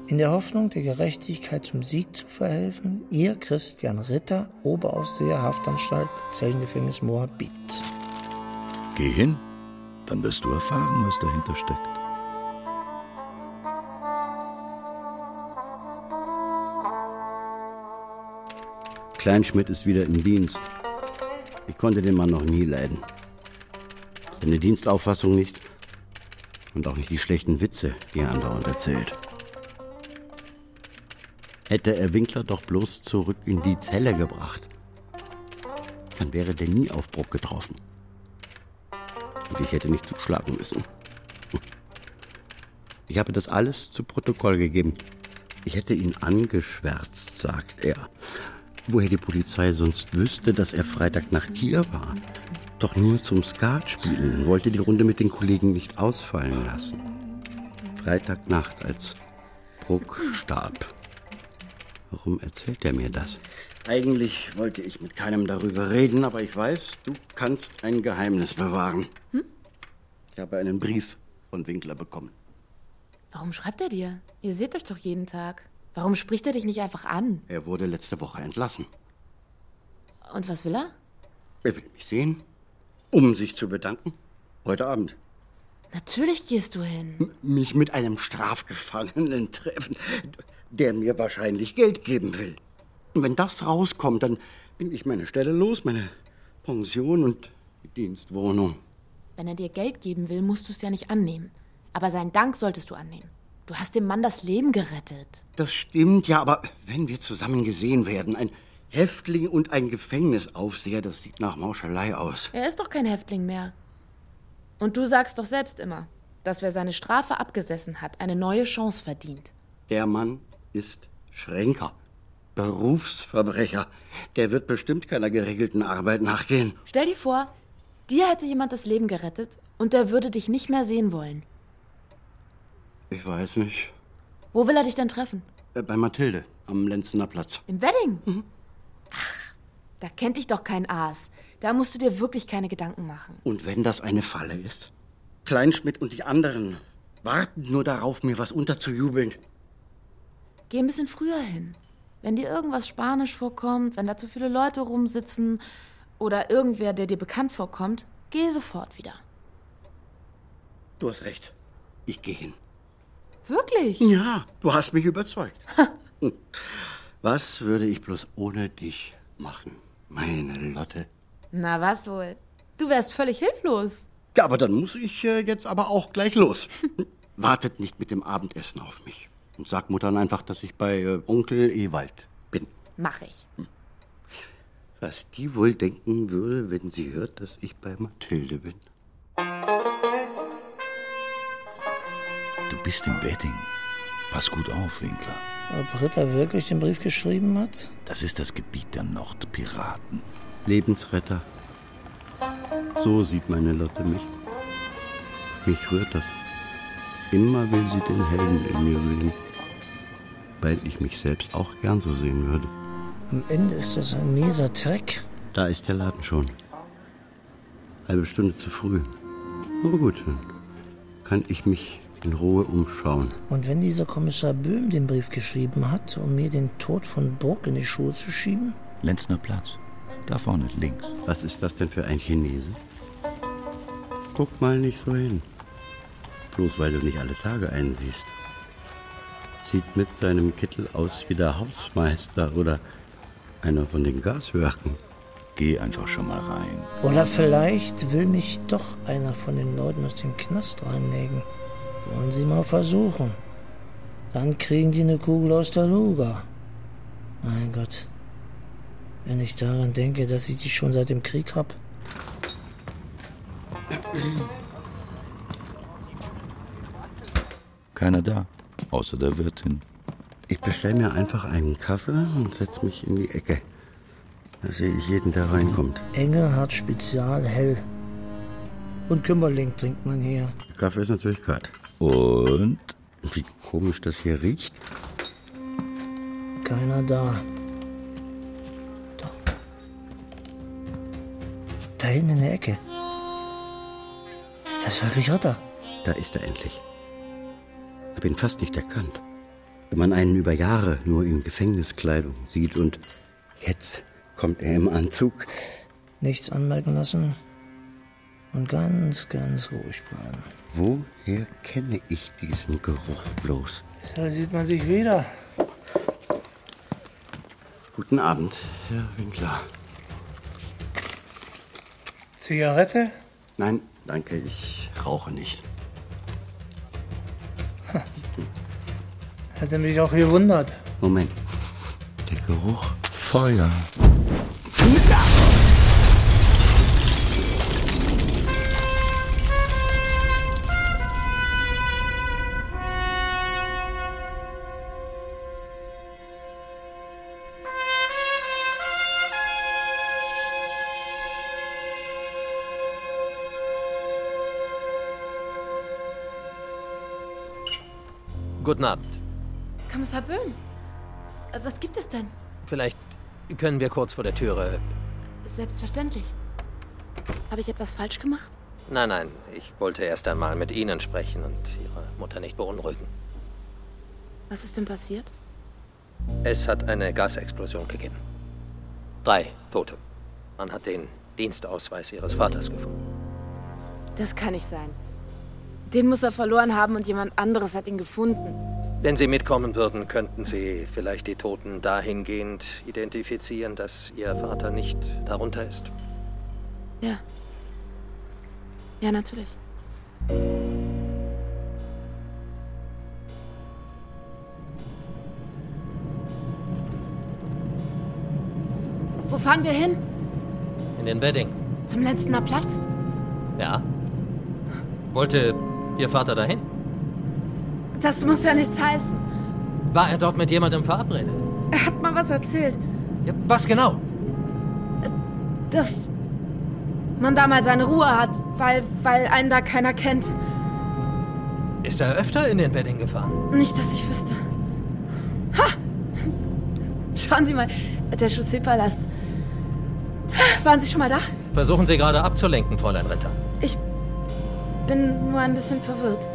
In der Hoffnung, der Gerechtigkeit zum Sieg zu verhelfen, Ihr Christian Ritter, Oberaufseher Haftanstalt, Zellengefängnis Moabit. Geh hin, dann wirst du erfahren, was dahinter steckt. Kleinschmidt ist wieder im Dienst. Ich konnte den Mann noch nie leiden. Seine Dienstauffassung nicht und auch nicht die schlechten Witze, die er andauernd erzählt. Hätte er Winkler doch bloß zurück in die Zelle gebracht, dann wäre der nie auf Bruck getroffen. Und ich hätte nicht zuschlagen müssen. Ich habe das alles zu Protokoll gegeben. Ich hätte ihn angeschwärzt, sagt er. Woher die Polizei sonst wüsste, dass er Freitagnacht hier war. Doch nur zum Skat spielen, wollte die Runde mit den Kollegen nicht ausfallen lassen. Freitagnacht, als Bruck starb. Warum erzählt er mir das? Eigentlich wollte ich mit keinem darüber reden, aber ich weiß, du kannst ein Geheimnis bewahren. Hm? Ich habe einen Brief von Winkler bekommen. Warum schreibt er dir? Ihr seht euch doch jeden Tag. Warum spricht er dich nicht einfach an? Er wurde letzte Woche entlassen. Und was will er? Er will mich sehen, um sich zu bedanken. Heute Abend. Natürlich gehst du hin. M mich mit einem Strafgefangenen treffen, der mir wahrscheinlich Geld geben will. Und wenn das rauskommt, dann bin ich meine Stelle los, meine Pension und die Dienstwohnung. Wenn er dir Geld geben will, musst du es ja nicht annehmen. Aber seinen Dank solltest du annehmen. Du hast dem Mann das Leben gerettet. Das stimmt ja, aber wenn wir zusammen gesehen werden, ein Häftling und ein Gefängnisaufseher, das sieht nach Mauschelei aus. Er ist doch kein Häftling mehr. Und du sagst doch selbst immer, dass wer seine Strafe abgesessen hat, eine neue Chance verdient. Der Mann ist Schränker. Berufsverbrecher. Der wird bestimmt keiner geregelten Arbeit nachgehen. Stell dir vor, dir hätte jemand das Leben gerettet und der würde dich nicht mehr sehen wollen. Ich weiß nicht. Wo will er dich denn treffen? Äh, Bei Mathilde, am Lenzener Platz. Im Wedding? Ach, da kennt dich doch kein Aas. Da musst du dir wirklich keine Gedanken machen. Und wenn das eine Falle ist? Kleinschmidt und die anderen warten nur darauf, mir was unterzujubeln. Geh ein bisschen früher hin. Wenn dir irgendwas Spanisch vorkommt, wenn da zu viele Leute rumsitzen oder irgendwer, der dir bekannt vorkommt, geh sofort wieder. Du hast recht. Ich gehe hin. Wirklich? Ja, du hast mich überzeugt. Hm. <laughs> Was würde ich bloß ohne dich machen, meine Lotte? Na was wohl? Du wärst völlig hilflos. Ja, aber dann muss ich äh, jetzt aber auch gleich los. <laughs> Wartet nicht mit dem Abendessen auf mich. Und sag Muttern einfach, dass ich bei äh, Onkel Ewald bin. Mach ich. Was die wohl denken würde, wenn sie hört, dass ich bei Mathilde bin. Bist im Wedding. Pass gut auf, Winkler. Ob Ritter wirklich den Brief geschrieben hat? Das ist das Gebiet der Nordpiraten. Lebensretter. So sieht meine Lotte mich. Mich rührt das. Immer will sie den Helden in mir sehen. Weil ich mich selbst auch gern so sehen würde. Am Ende ist das ein mieser Trick. Da ist der Laden schon. Halbe Stunde zu früh. Aber gut, dann kann ich mich in Ruhe umschauen. Und wenn dieser Kommissar Böhm den Brief geschrieben hat, um mir den Tod von Burg in die Schuhe zu schieben? Lenzner Platz. Da vorne links. Was ist das denn für ein Chinese? Guck mal nicht so hin. Bloß weil du nicht alle Tage einsiehst. Sieht mit seinem Kittel aus wie der Hausmeister oder einer von den Gaswerken. Geh einfach schon mal rein. Oder vielleicht will mich doch einer von den Leuten aus dem Knast reinlegen. Wollen Sie mal versuchen. Dann kriegen die eine Kugel aus der Luga. Mein Gott. Wenn ich daran denke, dass ich die schon seit dem Krieg hab. Keiner da, außer der Wirtin. Ich bestell mir einfach einen Kaffee und setz mich in die Ecke. Da sehe ich jeden, der reinkommt. Engelhardt Spezial hell. Und Kümmerling trinkt man hier. Der Kaffee ist natürlich kalt. Und? Wie komisch das hier riecht. Keiner da. Doch. Da hinten in der Ecke. Das ist wirklich Ritter. Da ist er endlich. Hab ihn fast nicht erkannt. Wenn man einen über Jahre nur in Gefängniskleidung sieht und jetzt kommt er im Anzug. Nichts anmerken lassen und ganz, ganz ruhig bleiben. Woher kenne ich diesen Geruch bloß? Da sieht man sich wieder. Guten Abend, Herr Winkler. Zigarette? Nein, danke, ich rauche nicht. Hätte mich auch gewundert. Moment. Der Geruch. Feuer. Guten Abend. Kommissar Böhm, äh, was gibt es denn? Vielleicht können wir kurz vor der Türe. Selbstverständlich. Habe ich etwas falsch gemacht? Nein, nein, ich wollte erst einmal mit Ihnen sprechen und Ihre Mutter nicht beunruhigen. Was ist denn passiert? Es hat eine Gasexplosion gegeben. Drei Tote. Man hat den Dienstausweis Ihres Vaters gefunden. Das kann nicht sein. Den muss er verloren haben und jemand anderes hat ihn gefunden. Wenn Sie mitkommen würden, könnten Sie vielleicht die Toten dahingehend identifizieren, dass Ihr Vater nicht darunter ist. Ja. Ja, natürlich. Wo fahren wir hin? In den Wedding. Zum Lenzener Platz? Ja. Wollte Ihr Vater dahin? Das muss ja nichts heißen. War er dort mit jemandem verabredet? Er hat mal was erzählt. Ja, was genau? Dass man da mal seine Ruhe hat, weil, weil einen da keiner kennt. Ist er öfter in den Wedding gefahren? Nicht, dass ich wüsste. Ha! Schauen Sie mal, der Chausseepalast. Waren Sie schon mal da? Versuchen Sie gerade abzulenken, Fräulein Ritter. Ich bin nur ein bisschen verwirrt.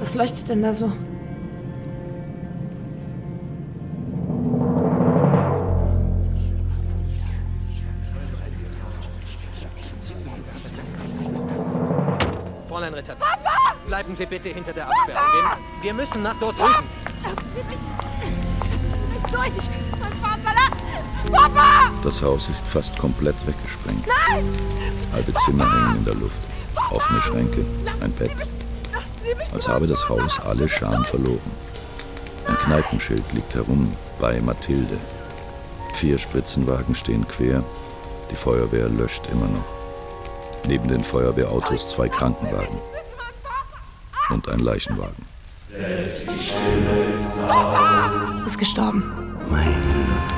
Was leuchtet denn da so? Fräulein Ritter. Papa! Bleiben Sie bitte hinter der Absperrung. Wir, wir müssen nach dort drüben. Lassen Sie mich nicht durch! Ich mein Vater lassen! Papa! Das Haus ist fast komplett weggesprengt. Nein! Halbe Zimmer hängen in der Luft. Offene Schränke, ein Bett. Als habe das Haus alle Scham verloren. Ein Kneipenschild liegt herum bei Mathilde. Vier Spritzenwagen stehen quer. Die Feuerwehr löscht immer noch. Neben den Feuerwehrautos zwei Krankenwagen und ein Leichenwagen. Selbst die Stille ist! Ist gestorben. Mein Papa!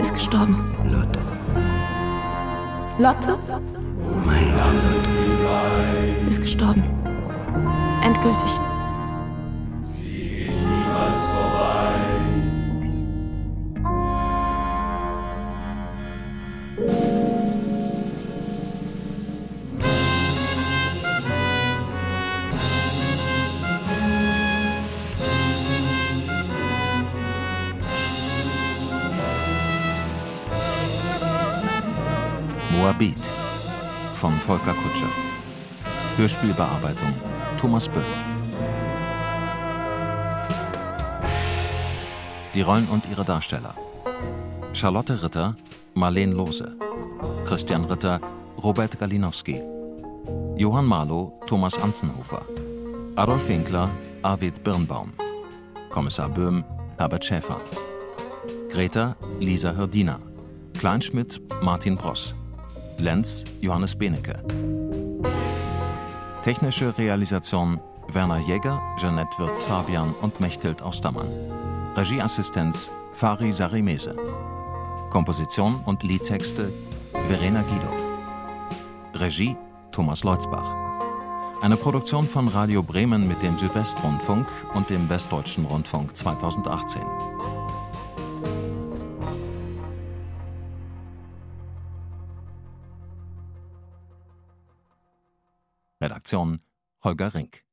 Ist gestorben. Lotte. Lotte? Mein Ist gestorben. Endgültig. Volker Kutscher. Hörspielbearbeitung Thomas Böhm. Die Rollen und ihre Darsteller. Charlotte Ritter, Marleen Lose. Christian Ritter, Robert Galinowski. Johann Marlow, Thomas Anzenhofer. Adolf Winkler, Arvid Birnbaum. Kommissar Böhm, Herbert Schäfer. Greta, Lisa Hirdina. Kleinschmidt, Martin Bross. Lenz, Johannes Benecke. Technische Realisation Werner Jäger, Jeanette Wirz-Fabian und Mechthild Ostermann. Regieassistenz Fari Sarimese. Komposition und Liedtexte Verena Guido. Regie Thomas Leutzbach. Eine Produktion von Radio Bremen mit dem Südwestrundfunk und dem Westdeutschen Rundfunk 2018. Redaktion Holger Rink